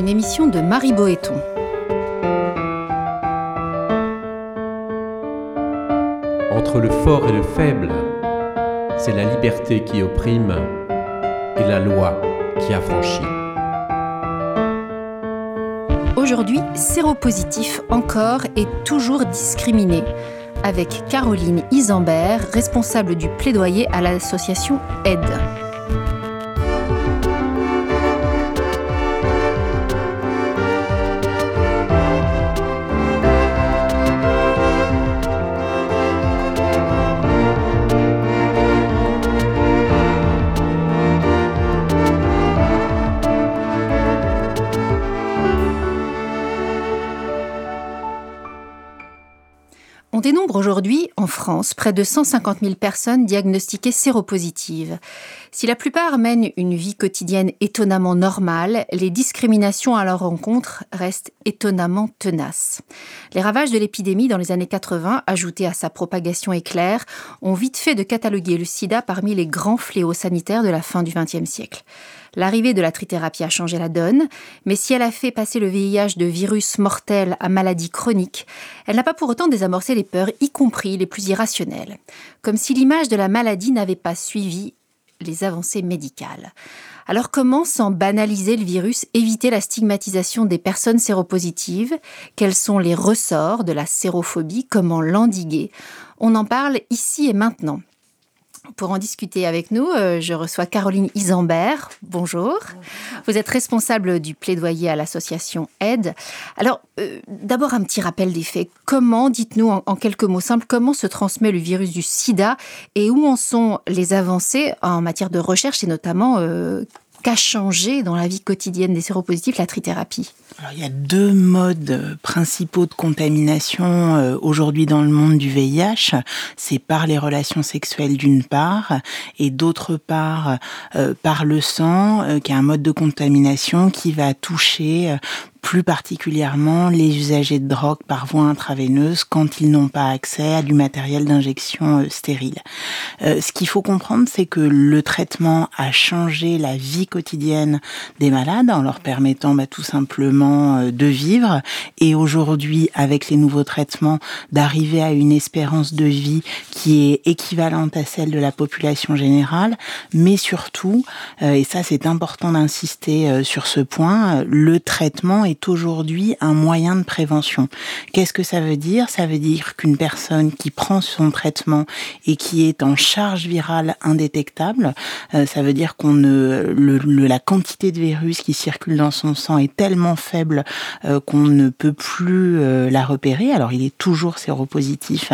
Une émission de Marie Boéton. Entre le fort et le faible, c'est la liberté qui opprime et la loi qui affranchit. Aujourd'hui, séropositif encore et toujours discriminé, avec Caroline Isambert, responsable du plaidoyer à l'association AIDE. Aujourd'hui, en France, près de 150 000 personnes diagnostiquées séropositives. Si la plupart mènent une vie quotidienne étonnamment normale, les discriminations à leur rencontre restent étonnamment tenaces. Les ravages de l'épidémie dans les années 80, ajoutés à sa propagation éclair, ont vite fait de cataloguer le sida parmi les grands fléaux sanitaires de la fin du XXe siècle. L'arrivée de la trithérapie a changé la donne, mais si elle a fait passer le VIH de virus mortel à maladie chronique, elle n'a pas pour autant désamorcé les peurs, y compris les plus irrationnelles, comme si l'image de la maladie n'avait pas suivi les avancées médicales. Alors comment, sans banaliser le virus, éviter la stigmatisation des personnes séropositives? Quels sont les ressorts de la sérophobie? Comment l'endiguer? On en parle ici et maintenant. Pour en discuter avec nous, euh, je reçois Caroline Isambert. Bonjour. Vous êtes responsable du plaidoyer à l'association AIDE. Alors, euh, d'abord un petit rappel des faits. Comment, dites-nous en, quelques mots simples, comment se transmet le virus du sida et où en sont les avancées en matière de recherche et notamment euh, qu'a changé dans la vie quotidienne des séropositifs la trithérapie Alors, Il y a deux modes principaux de contamination euh, aujourd'hui dans le monde du VIH. C'est par les relations sexuelles d'une part et d'autre part euh, par le sang, euh, qui est un mode de contamination qui va toucher plus particulièrement les usagers de drogue par voie intraveineuse quand ils n'ont pas accès à du matériel d'injection euh, stérile. Euh, ce qu'il faut comprendre, c'est que le traitement a changé la vie quotidienne des malades en leur permettant bah, tout simplement euh, de vivre et aujourd'hui, avec les nouveaux traitements, d'arriver à une espérance de vie qui est équivalente à celle de la population générale, mais surtout, et ça c'est important d'insister sur ce point, le traitement aujourd'hui un moyen de prévention. Qu'est-ce que ça veut dire? Ça veut dire qu'une personne qui prend son traitement et qui est en charge virale indétectable, euh, ça veut dire qu'on ne la quantité de virus qui circule dans son sang est tellement faible euh, qu'on ne peut plus euh, la repérer. Alors il est toujours séropositif,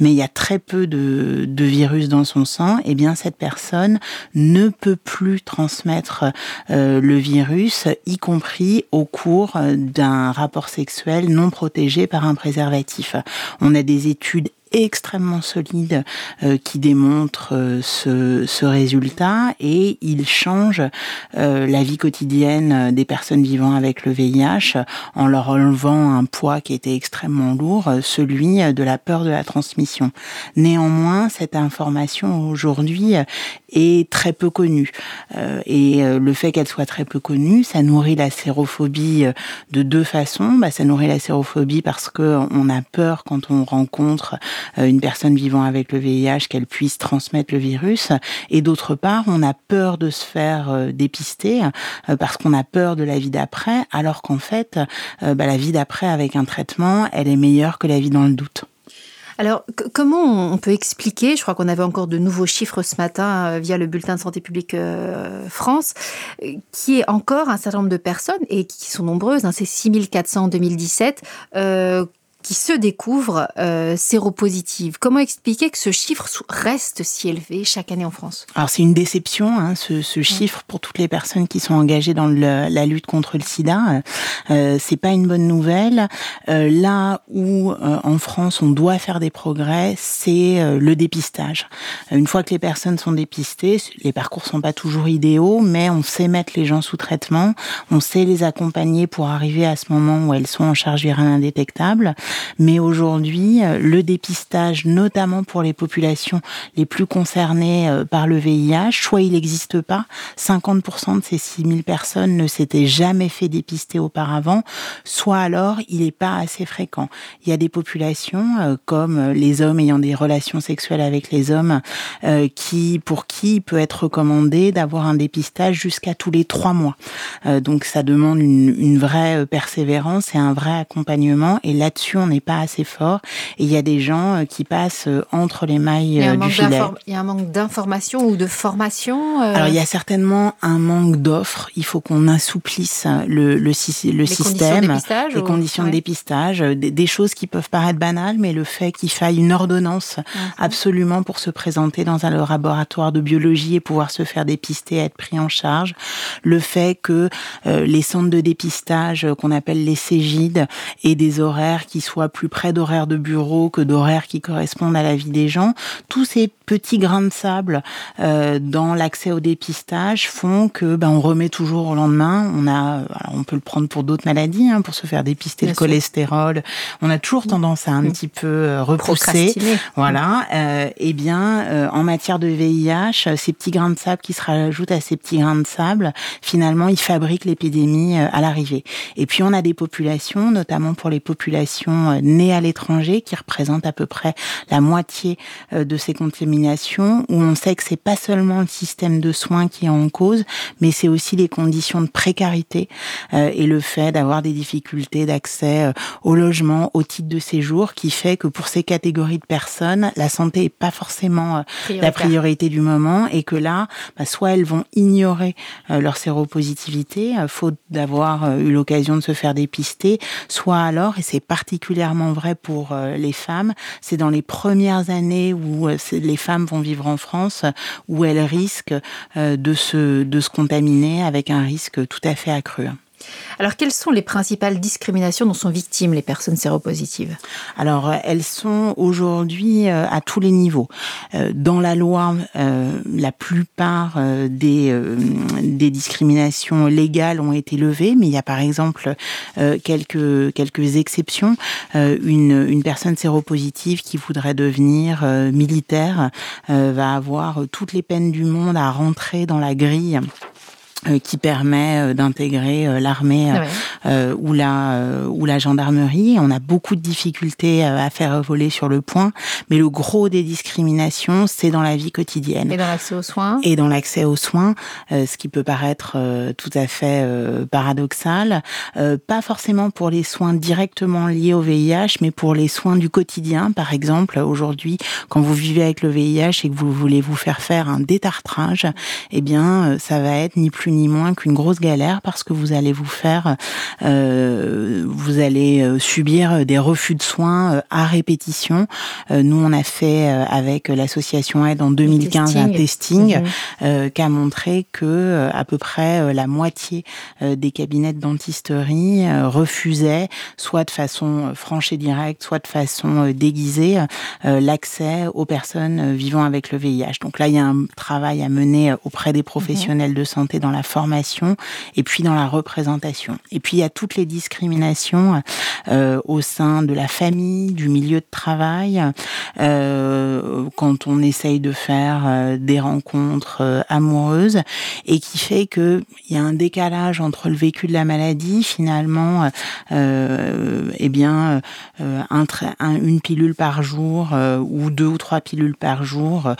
mais il y a très peu de, de virus dans son sang. Et eh bien cette personne ne peut plus transmettre le virus, y compris au cours d'un rapport sexuel non protégé par un préservatif. On a des études extrêmement solide euh, qui démontre euh, ce, ce, résultat et il change euh, la vie quotidienne des personnes vivant avec le VIH en leur enlevant un poids qui était extrêmement lourd, celui de la peur de la transmission. Néanmoins, cette information aujourd'hui est très peu connue et le fait qu'elle soit très peu connue, ça nourrit la sérophobie de deux façons. Bah, ça nourrit la sérophobie parce que on a peur quand on rencontre euh, une personne vivant avec le VIH qu'elle puisse transmettre le virus. Et d'autre part, on a peur de se faire euh, dépister euh, parce qu'on a peur de la vie d'après, alors qu'en fait, bah, la vie d'après avec un traitement, elle est meilleure que la vie dans le doute. Alors, comment on peut expliquer, je crois qu'on avait encore de nouveaux chiffres ce matin via le bulletin de santé publique France, qui est encore un certain nombre de personnes, et qui sont nombreuses, hein, c'est 6400 en 2017, qui se découvrent euh, séropositives. Comment expliquer que ce chiffre reste si élevé chaque année en France? Alors c'est une déception, hein, ce, ce, chiffre pour toutes les personnes qui sont engagées dans le, la lutte contre le SIDA. Euh, c'est pas une bonne nouvelle. Euh, là où euh, en France on doit faire des progrès, c'est euh, le dépistage. Une fois que les personnes sont dépistées, les parcours sont pas toujours idéaux, mais on sait mettre les gens sous traitement, on sait les accompagner pour arriver à ce moment où elles sont en charge virale indétectable. Mais aujourd'hui, le dépistage, notamment pour les populations les plus concernées par le VIH, soit il n'existe pas, 50% de ces 6000 personnes ne s'étaient jamais fait dépister auparavant, soit alors il n'est pas assez fréquent. Il y a des populations comme les hommes ayant des relations sexuelles avec les hommes, qui pour qui il peut être recommandé d'avoir un dépistage jusqu'à tous les trois mois. Euh, donc ça demande une, une, vraie euh, persévérance et un vrai accompagnement. Et là-dessus, on n'est pas assez fort. Et il y a des gens euh, qui passent entre les mailles du filet. Il y a un manque d'information ou de formation. Alors il y a certainement un manque d'offres. Il faut qu'on assouplisse le, le, le système, les conditions de dépistage, des, des, choses qui peuvent paraître banales, mais le fait qu'il faille une ordonnance mhm. absolument pour se présenter dans un laboratoire de biologie et pouvoir se faire dépister, être pris en charge, le fait que euh, les centres de dépistage euh, qu'on appelle les Cégides aient des horaires qui soient plus près d'horaires de bureau que d'horaires qui correspondent à la vie des gens, tous ces petits grains de sable euh, dans l'accès au dépistage font que ben, on remet toujours au lendemain. On a, on peut le prendre pour d'autres maladies, hein, pour se faire dépister le cholestérol. On a toujours tendance à un mmh. petit peu repousser. Voilà. Euh, et eh bien, en matière de VIH, ces petits grains de sable qui se rajoutent à ces petits grains de sable, finalement, ils fabriquent l'épidémie euh, à l'arrivée. Et puis, on a des populations, notamment pour les populations euh, nées à l'étranger, qui représentent à peu près la moitié euh, de ces contaminations, où on sait que c'est pas seulement le système de soins qui est en cause, mais c'est aussi les conditions de précarité et le fait d'avoir des difficultés d'accès au logement, au titre de séjour, qui fait que pour ces catégories de personnes, la santé est pas forcément la priorité du moment et que là, bah, soit elles vont ignorer euh, leur séropositivité, euh, faute d'avoir euh, eu l'occasion de se faire dépister, soit alors, et c'est particulièrement vrai pour les femmes, c'est dans les premières années où les femmes vont vivre en France, où elles risquent de se, de se contaminer avec un risque tout à fait accru. Alors, quelles sont les principales discriminations dont sont victimes les personnes séropositives? Alors, euh, elles sont aujourd'hui euh, à tous les niveaux. Euh, dans la loi, la plupart des, discriminations légales ont été levées, mais il y a par exemple quelques, quelques exceptions. Une, personne séropositive qui voudrait devenir militaire va avoir toutes les peines du monde à rentrer dans la grille qui permet euh, d'intégrer euh, l'armée ou la ou la gendarmerie. On a beaucoup de difficultés à faire voler sur le point, mais le gros des discriminations, c'est dans la vie quotidienne. Et dans l'accès aux soins. Et dans l'accès aux soins, ce qui peut paraître tout à fait paradoxal, pas forcément pour les soins directement liés au VIH, mais pour les soins du quotidien. Par exemple, aujourd'hui, quand vous vivez avec le VIH et que vous voulez vous faire faire un détartrage, eh bien, ça va être ni plus ni moins qu'une grosse galère parce que vous allez vous faire, euh, vous allez euh, subir des refus de soins euh, à répétition. nous, on a fait avec l'association Aide en 2015 un testing mhm. qui a montré que à peu près la moitié des cabinets de dentisterie refusaient, soit de façon franche et directe, soit de façon déguisée, l'accès aux personnes vivant avec le VIH. Donc là, il y a un travail à mener auprès des professionnels de santé dans la formation et puis dans la représentation. Et puis il y a toutes les discriminations euh, au sein de la famille, du milieu de travail, euh, quand on essaye de faire euh, des rencontres amoureuses et qui fait que il y a un décalage entre le vécu de la maladie finalement, euh, eh bien un, une pilule par jour ou deux ou trois pilules par jour,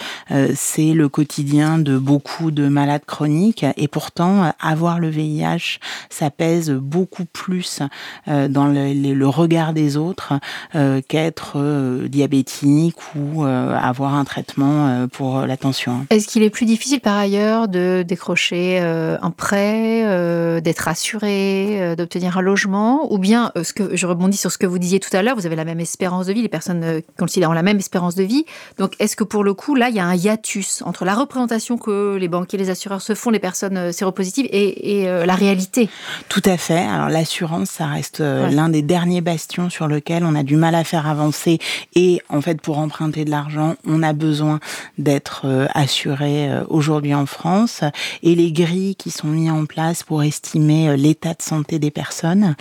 c'est le quotidien de beaucoup de malades chroniques et pourtant avoir le VIH, ça pèse beaucoup plus euh, dans le, regard des autres euh, qu'être euh, diabétique ou avoir un traitement pour la tension. Est-ce qu'il est plus difficile par ailleurs de décrocher un prêt, d'être assuré, d'obtenir un logement Ou bien, ce que je rebondis sur ce que vous disiez tout à l'heure, vous avez la même espérance de vie, les personnes considérant la même espérance de vie. Donc, est-ce que pour le coup, là, il y a un hiatus entre la représentation que les banquiers et les assureurs se font les personnes séropositive et, la réalité. Tout à fait. Alors l'assurance, ça reste l'un des derniers bastions sur lequel on a du mal à faire avancer. Et en fait, pour emprunter de l'argent, on a besoin d'être assuré aujourd'hui en France. Et les grilles qui sont mises en place pour estimer l'état de santé des personnes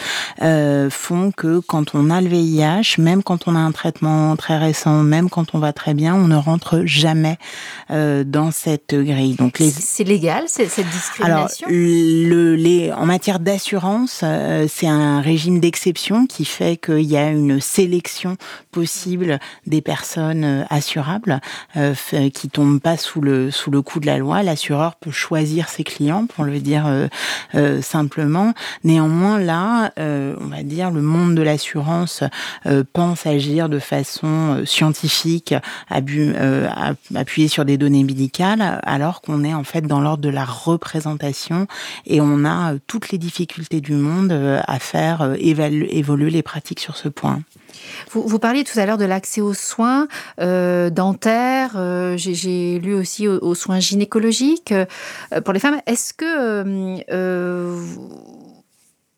font que quand on a le VIH, même quand on a un traitement très récent, même quand on va très bien, on ne rentre jamais euh, dans cette grille. Donc les... c'est légal cette discrimination. Alors le, les, en matière d'assurance, euh, c'est un régime d'exception qui fait qu'il y a une sélection possible des personnes euh, assurables euh, qui tombent pas sous le sous le coup de la loi. L'assureur peut choisir ses clients, pour le dire euh, simplement. Néanmoins, là, on va dire le monde de l'assurance pense agir de façon scientifique, appuyée sur des données médicales, alors qu'on est en fait dans l'ordre de la représentation et on a toutes les difficultés du monde à faire évoluer les pratiques sur ce point. Vous, parliez tout à l'heure de l'accès aux soins euh, dentaires. Euh, J'ai lu aussi aux, soins gynécologiques euh, pour les femmes. Est-ce que euh,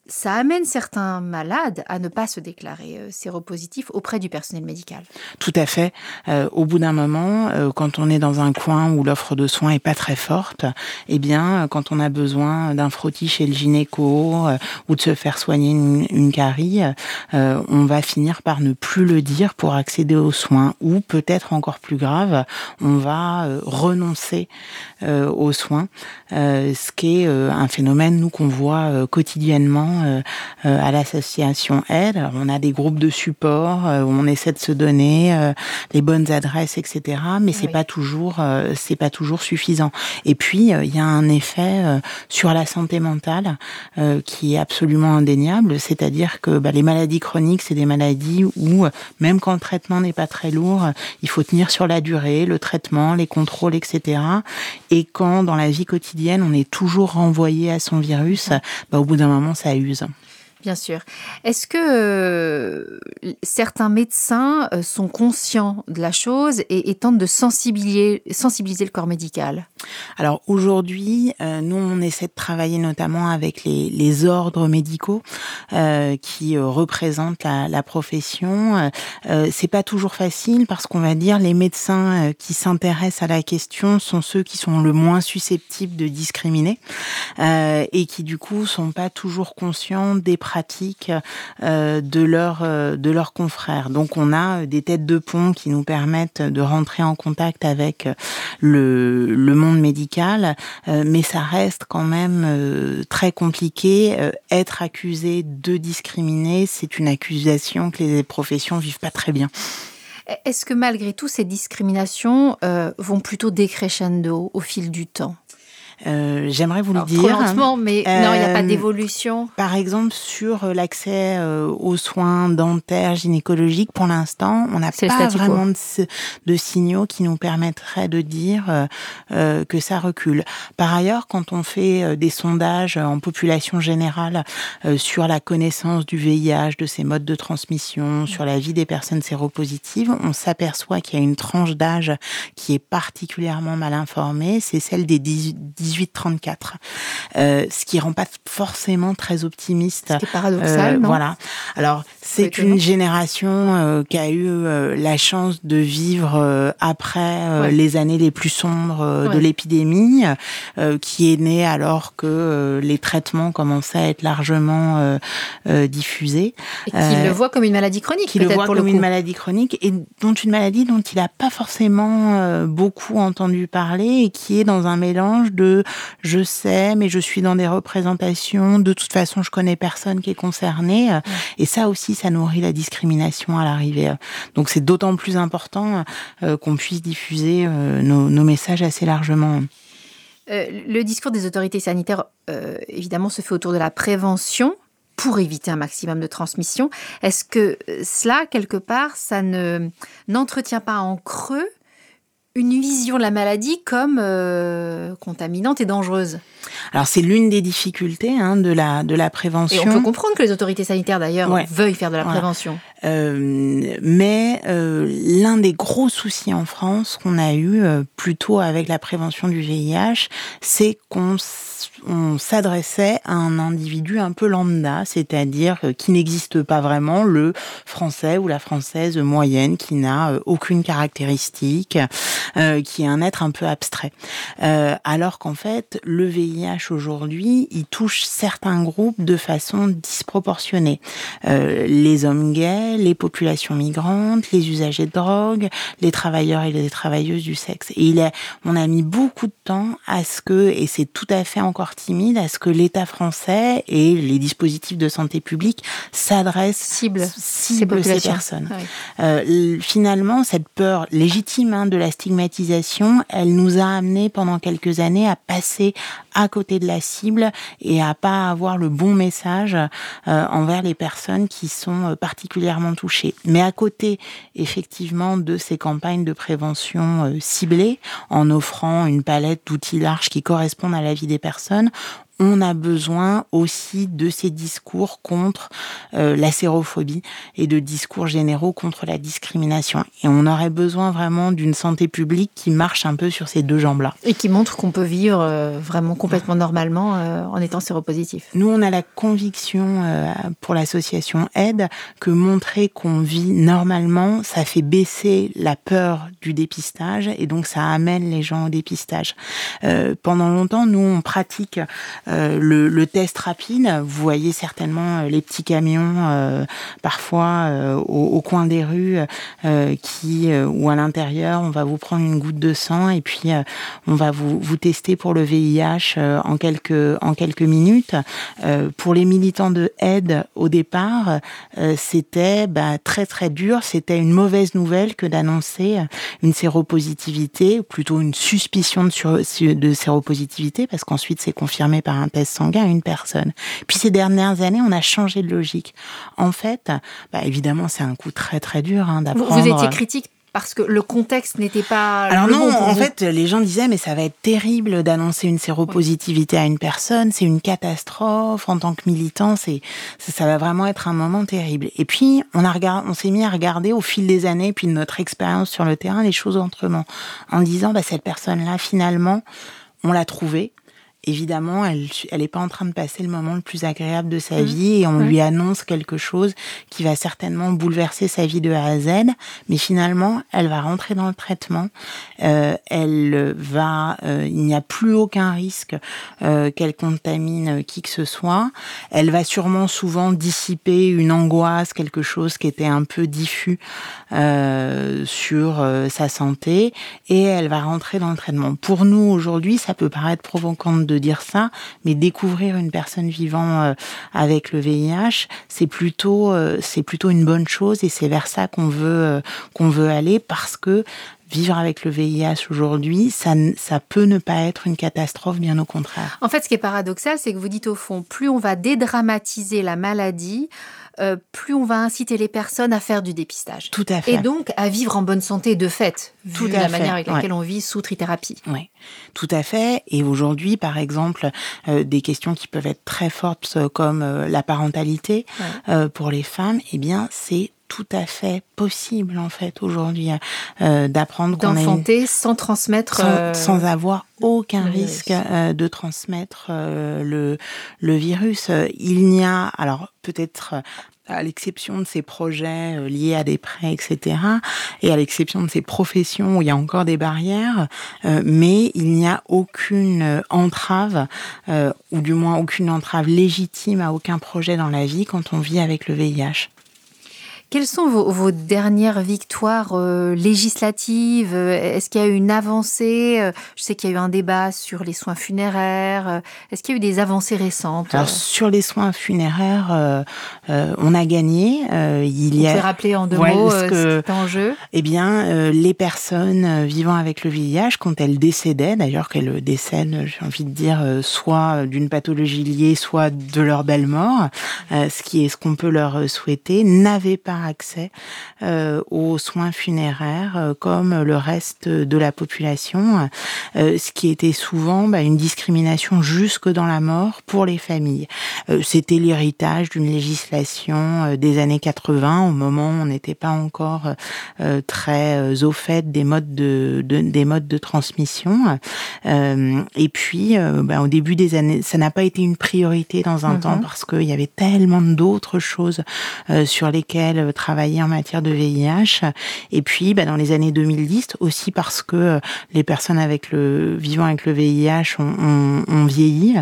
ça amène certains malades à ne pas se déclarer euh, séropositifs auprès du personnel médical. Tout à fait. Euh, au bout d'un moment, euh, quand on est dans un coin où l'offre de soins est pas très forte, eh bien, quand on a besoin d'un frottis chez le gynéco ou de se faire soigner une, une carie, on va finir par ne plus le dire pour accéder aux soins. Ou peut-être encore plus grave, on va renoncer aux soins, ce qui est un phénomène nous qu'on voit quotidiennement euh, euh, à l'association Aide. On a des groupes de support euh, où on essaie de se donner les bonnes adresses, etc. Mais c'est pas toujours, c'est pas toujours suffisant. Et puis il y a un effet sur la santé mentale qui est absolument indéniable, c'est-à-dire que bah, les maladies chroniques, c'est des maladies où même quand le traitement n'est pas très lourd, il faut tenir sur la durée, le traitement, les contrôles, etc. Et quand dans la vie quotidienne, on est toujours renvoyé à son virus, bah, au bout d'un moment, ça use. Bien sûr. Est-ce que euh, certains médecins euh, sont conscients de la chose et, tentent de sensibiliser, le corps médical? Alors aujourd'hui, euh, nous on essaie de travailler notamment avec les, les ordres médicaux qui représentent la, la profession. C'est pas toujours facile parce qu'on va dire les médecins qui s'intéressent à la question sont ceux qui sont le moins susceptibles de discriminer et qui du coup sont pas toujours conscients des pratiques pratiques euh, de leurs euh, de leurs confrères. Donc on a des têtes de pont qui nous permettent de rentrer en contact avec le, le monde médical, euh, mais ça reste quand même très compliqué. Être accusé de discriminer, c'est une accusation que les professions vivent pas très bien. Est-ce que malgré tout, ces discriminations vont plutôt décrescendo au fil du temps? Euh, J'aimerais vous le dire. lentement, mais non, il n'y a pas euh, d'évolution. Par exemple, sur euh, l'accès aux soins dentaires, gynécologiques, pour l'instant, on n'a pas vraiment de, de, signaux qui nous permettraient de dire que ça recule. Par ailleurs, quand on fait des sondages en population générale sur la connaissance du VIH, de ses modes de transmission, sur la vie des personnes séropositives, on s'aperçoit qu'il y a une tranche d'âge qui est particulièrement mal informée, c'est celle des 18 18-34, euh, ce qui rend pas forcément très optimiste. C'est paradoxal, euh, non Voilà. Alors c'est une génération euh, qui a eu la chance de vivre après les années les plus sombres de l'épidémie, qui est née alors que les traitements commençaient à être largement diffusés. Et qui le voit comme une maladie chronique. Qui le voit comme une maladie chronique et dont une maladie dont il n'a pas forcément beaucoup entendu parler et qui est dans un mélange de je sais, mais je suis dans des représentations, de toute façon je connais personne qui est concerné. Et ça aussi, ça nourrit la discrimination à l'arrivée. Donc c'est d'autant plus important euh, qu'on puisse diffuser euh, nos, messages assez largement. Euh, le discours des autorités sanitaires, évidemment, se fait autour de la prévention pour éviter un maximum de transmission. Est-ce que cela, quelque part, ça ne n'entretient pas en creux une vision de la maladie comme euh, contaminante et dangereuse. Alors c'est l'une des difficultés hein, de la de la prévention. Et on peut comprendre que les autorités sanitaires d'ailleurs veuillent faire de la prévention. Mais l'un des gros soucis en France qu'on a eu plutôt avec la prévention du VIH, c'est qu'on on s'adressait à un individu un peu lambda, c'est-à-dire qui n'existe pas vraiment, le français ou la française moyenne qui n'a euh, aucune caractéristique, euh, qui est un être un peu abstrait. Euh, alors qu'en fait, le VIH aujourd'hui, il touche certains groupes de façon disproportionnée. les hommes gays, les populations migrantes, les usagers de drogue, les travailleurs et les travailleuses du sexe. Et il est, on a mis beaucoup de temps à ce que, et c'est tout à fait encore timide à ce que l'État français et les dispositifs de santé publique s'adressent cible, cible ces, personnes. Euh, finalement, cette peur légitime hein, de la stigmatisation, elle nous a amené pendant quelques années à passer à côté de la cible et à pas avoir le bon message euh, envers les personnes qui sont euh, particulièrement touchées. Mais à côté, effectivement, de ces campagnes de prévention ciblées, en offrant une palette d'outils larges qui correspondent à la vie des personnes, on a besoin aussi de ces discours contre euh, la sérophobie et de discours généraux contre la discrimination. Et on aurait besoin vraiment d'une santé publique qui marche un peu sur ces deux jambes-là. Et qui montre qu'on peut vivre euh, vraiment complètement normalement euh, en étant séropositif. Nous, on a la conviction pour l'association Aide que montrer qu'on vit normalement, ça fait baisser la peur du dépistage et donc ça amène les gens au dépistage. pendant longtemps, nous, on pratique euh, le, le, test rapide, vous voyez certainement euh, les petits camions euh, parfois au, coin des rues qui ou à l'intérieur, on va vous prendre une goutte de sang et puis on va vous, vous tester pour le VIH en quelques en quelques minutes. pour les militants de aide au départ, c'était bah, très très dur. C'était une mauvaise nouvelle que d'annoncer une séropositivité, ou plutôt une suspicion de séropositivité, parce qu'ensuite c'est confirmé par un test sanguin à une personne. Puis ces dernières années, on a changé de logique. En fait, bah, évidemment, c'est un coup très très dur hein, d'apprendre. Vous étiez critique parce que le contexte n'était pas. Alors non, en fait, les gens disaient mais ça va être terrible d'annoncer une séropositivité à une personne, c'est une catastrophe en tant que militant, c'est ça va vraiment être un moment terrible. Et puis on a on s'est mis à regarder au fil des années, puis de notre expérience sur le terrain, les choses autrement, en disant bah cette personne-là finalement, on l'a trouvée, évidemment, elle elle n'est pas en train de passer le moment le plus agréable de sa mmh. vie et on lui annonce quelque chose qui va certainement bouleverser sa vie de A à Z. Mais finalement, elle va rentrer dans le traitement. Euh, elle va, euh, il n'y a plus aucun risque euh, qu'elle contamine qui que ce soit. Elle va sûrement souvent dissiper une angoisse, quelque chose qui était un peu diffus euh, sur euh, sa santé et elle va rentrer dans le traitement. Pour nous aujourd'hui, ça peut paraître provocant de dire ça, mais découvrir une personne vivant euh, avec le VIH, c'est plutôt euh, c'est plutôt une bonne chose et c'est vers ça qu'on veut euh, qu'on veut aller parce que vivre avec le VIH aujourd'hui, ça, ça peut ne pas être une catastrophe, bien au contraire. En fait, ce qui est paradoxal, c'est que vous dites au fond, plus on va dédramatiser la maladie, euh, plus on va inciter les personnes à faire du dépistage. Tout à fait. Et donc à vivre en bonne santé de fait, vu la manière avec laquelle on vit sous trithérapie. Oui, tout à fait. Et aujourd'hui, par exemple, euh, des questions qui peuvent être très fortes euh, comme la parentalité pour les femmes, eh bien, c'est tout à fait possible en fait aujourd'hui euh, d'apprendre d'enfanter sans transmettre sans, sans avoir aucun risque de transmettre le le virus il n'y a alors peut-être à l'exception de ces projets euh, liés à des prêts, etc., et à l'exception de ces professions où il y a encore des barrières, euh, mais il n'y a aucune euh, entrave, ou du moins aucune entrave légitime à aucun projet dans la vie quand on vit avec le VIH. Quelles sont vos, dernières victoires euh, législatives? Est-ce qu'il y a eu une avancée? Euh, Je sais qu'il y a eu un débat sur les soins funéraires. Euh, est-ce qu'il y a eu des avancées récentes? Alors sur les soins funéraires, on a gagné. il y a. rappeler en deux mots ce que, est en jeu Eh bien, les personnes vivant avec le VIH, quand elles décédaient, d'ailleurs qu'elles décèdent, j'ai envie de dire, soit d'une pathologie liée, soit de leur belle mort, ce qui est ce qu'on peut leur souhaiter, n'avaient pas accès aux soins funéraires comme le reste de la population, ce qui était souvent bah, une discrimination jusque dans la mort pour les familles. C'était l'héritage d'une législation des années 80, au moment où on n'était pas encore très au fait des modes de, des modes de transmission. et puis, bah, au début des années, ça n'a pas été une priorité dans un temps mhm. parce qu'il y avait tellement d'autres choses euh, sur lesquelles euh, travailler en matière de VIH. Et puis, bah, dans les années 2010, aussi parce que euh, les personnes avec le vivant avec le VIH ont, vieilli,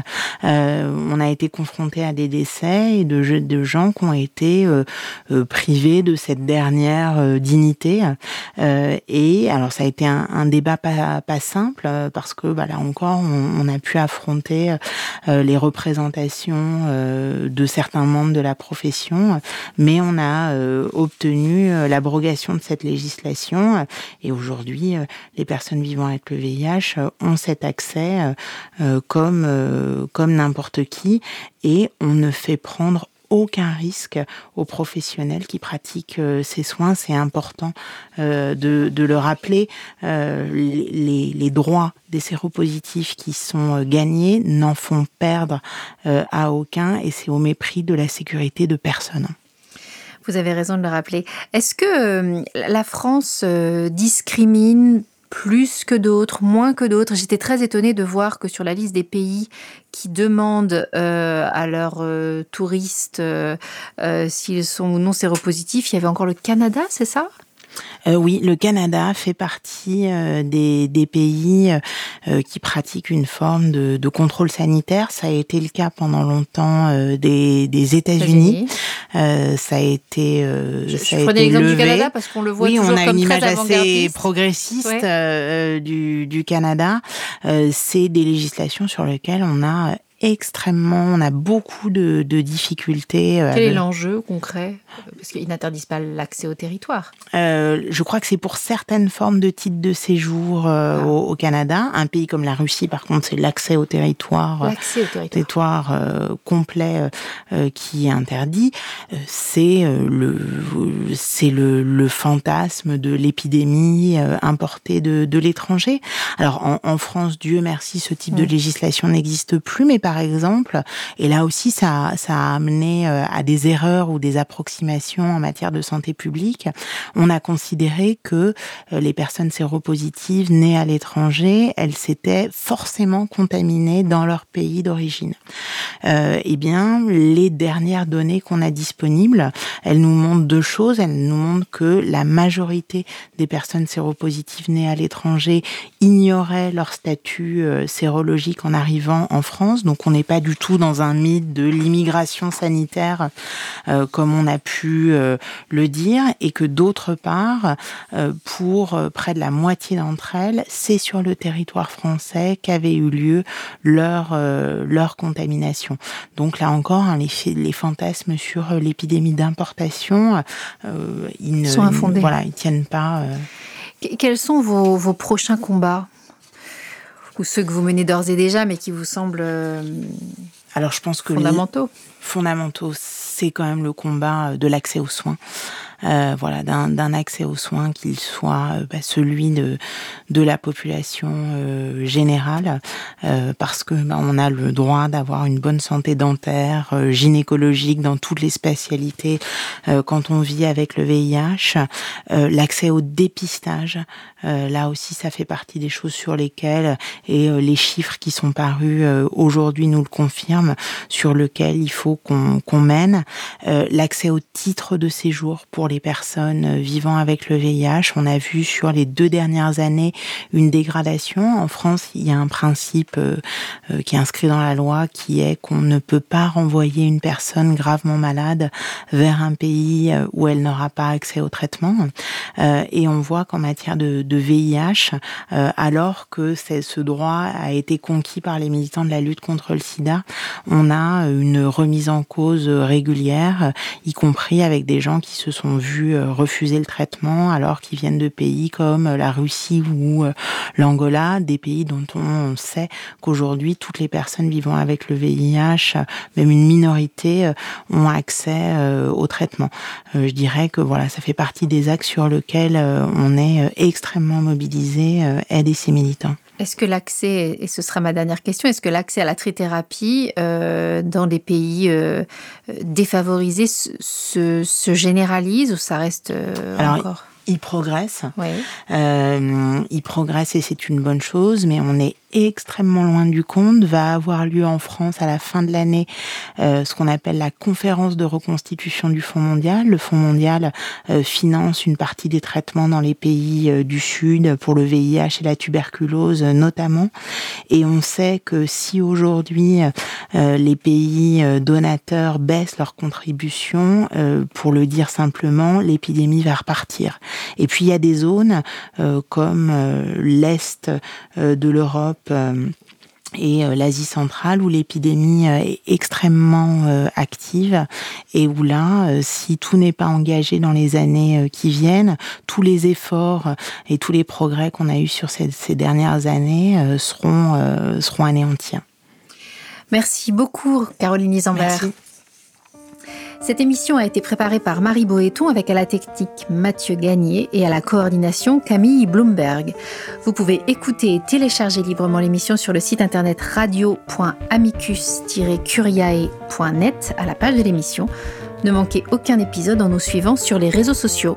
on a été confronté à des décès et de, de gens qui ont été privés de cette dernière dignité. et alors, ça a été un, débat pas, pas simple parce que bah, là encore, on, a pu affronter les représentations de certains membres de la profession, mais on a euh, obtenu euh, l'abrogation de cette législation et aujourd'hui, euh, les personnes vivant avec le VIH ont cet accès comme comme n'importe qui et on ne fait prendre aucun risque aux professionnels qui pratiquent ces soins. C'est important de, de, le rappeler. les, les, droits des séropositifs qui sont euh, gagnés n'en font perdre euh, à aucun et c'est au mépris de la sécurité de personne. Vous avez raison de le rappeler. Est-ce que euh, la France discrimine plus que d'autres, moins que d'autres? J'étais très étonnée de voir que sur la liste des pays qui demandent à leurs touristes s'ils sont ou non séropositifs, il y avait encore le Canada, c'est ça? Euh, oui, le Canada fait partie euh, des, des, pays euh, qui pratiquent une forme de, de, contrôle sanitaire. Ça a été le cas pendant longtemps des, des États-Unis. ça a été. je, ça je prenais l'exemple du Canada parce qu'on le voit oui, toujours on a une image assez progressiste du, du Canada. C'est des législations sur lesquelles on a extrêmement, on a beaucoup de, de difficultés. Euh, Quel est l'enjeu concret Parce qu'ils n'interdisent pas l'accès au territoire? Euh, je crois que c'est pour certaines formes de titres de séjour euh, ah. au, Canada. Un pays comme la Russie, par contre, c'est l'accès au territoire, l'accès au territoire, euh, complet qui est interdit. c'est le, c'est le, le, fantasme de l'épidémie importée de, de l'étranger. Alors en, en, France, Dieu merci, ce type de mm. législation n'existe plus, mais par par exemple. Et là aussi, ça, ça a amené euh, à des erreurs ou des approximations en matière de santé publique. On a considéré que euh, les personnes séropositives nées à l'étranger, elles s'étaient forcément contaminées dans leur pays d'origine. Euh, eh bien, les dernières données qu'on a disponibles, elles nous montrent deux choses. Elles nous montrent que la majorité des personnes séropositives nées à l'étranger ignoraient leur statut sérologique en arrivant en France. Donc on n'est pas du tout dans un mythe de l'immigration sanitaire euh, comme on a pu euh, le dire, et que d'autre part, euh, pour près de la moitié d'entre elles, c'est sur le territoire français qu'avait eu lieu leur leur contamination. Donc là encore, hein, les, les fantasmes sur l'épidémie d'importation, ils ne sont infondés. Voilà, ils tiennent pas. Quels sont vos, vos prochains combats? Ou ceux que vous menez d'ores et déjà, mais qui vous semblent euh, alors je pense que fondamentaux? fondamentaux, c'est quand même le combat de l'accès aux soins. Euh, voilà, d'un accès aux soins qu'il soit euh, bah, celui de, de la population euh, générale, parce que bah, on a le droit d'avoir une bonne santé dentaire, gynécologique dans toutes les spécialités quand on vit avec le VIH, l'accès au dépistage, là aussi ça fait partie des choses sur lesquelles et les chiffres qui sont parus aujourd'hui nous le confirment, sur lequel il faut qu'on mène, l'accès au titre de séjour pour les personnes vivant avec le VIH. On a vu sur les deux dernières années une dégradation. En France, il y a un principe euh, euh, qui est inscrit dans la loi qui est qu'on ne peut pas renvoyer une personne gravement malade vers un pays euh, où elle n'aura pas accès au traitement. et on voit qu'en matière de, VIH, alors que ce droit a été conquis par les militants de la lutte contre le sida, on a une remise en cause régulière, y compris avec des gens qui se sont ont vu refuser le traitement alors qu'ils viennent de pays comme la Russie ou l'Angola, des pays dont on sait qu'aujourd'hui toutes les personnes vivant avec le VIH, même une minorité, ont accès au traitement. je dirais que voilà, ça fait partie des axes sur lesquels on est extrêmement mobilisé, aide et ses militants. Est-ce que l'accès, et ce sera ma dernière question, est-ce que l'accès à la trithérapie euh, dans les pays euh, défavorisés se, généralise ou ça reste euh, encore? Il progresse. il progresse et c'est une bonne chose, mais on est extrêmement loin du compte. Va avoir lieu en France à la fin de l'année euh, ce qu'on appelle la conférence de reconstitution du Fonds mondial. Le Fonds mondial euh, finance une partie des traitements dans les pays euh, du Sud pour le VIH et la tuberculose notamment. Et on sait que si aujourd'hui les pays donateurs baissent leurs contributions, pour le dire simplement, l'épidémie va repartir. Et puis il y a des zones comme l'Est de l'Europe, euh, et euh, l'Asie centrale où l'épidémie euh, est extrêmement active et où là, si tout n'est pas engagé dans les années qui viennent, tous les efforts et tous les progrès qu'on a eus sur ces, dernières années seront, seront anéantis. Merci beaucoup, Caroline Isambert. Cette émission a été préparée par Marie Boéton avec à la technique Mathieu Gagné et à la coordination Camille Bloomberg. Vous pouvez écouter et télécharger librement l'émission sur le site internet radio.amicus-curiae.net à la page de l'émission. Ne manquez aucun épisode en nous suivant sur les réseaux sociaux.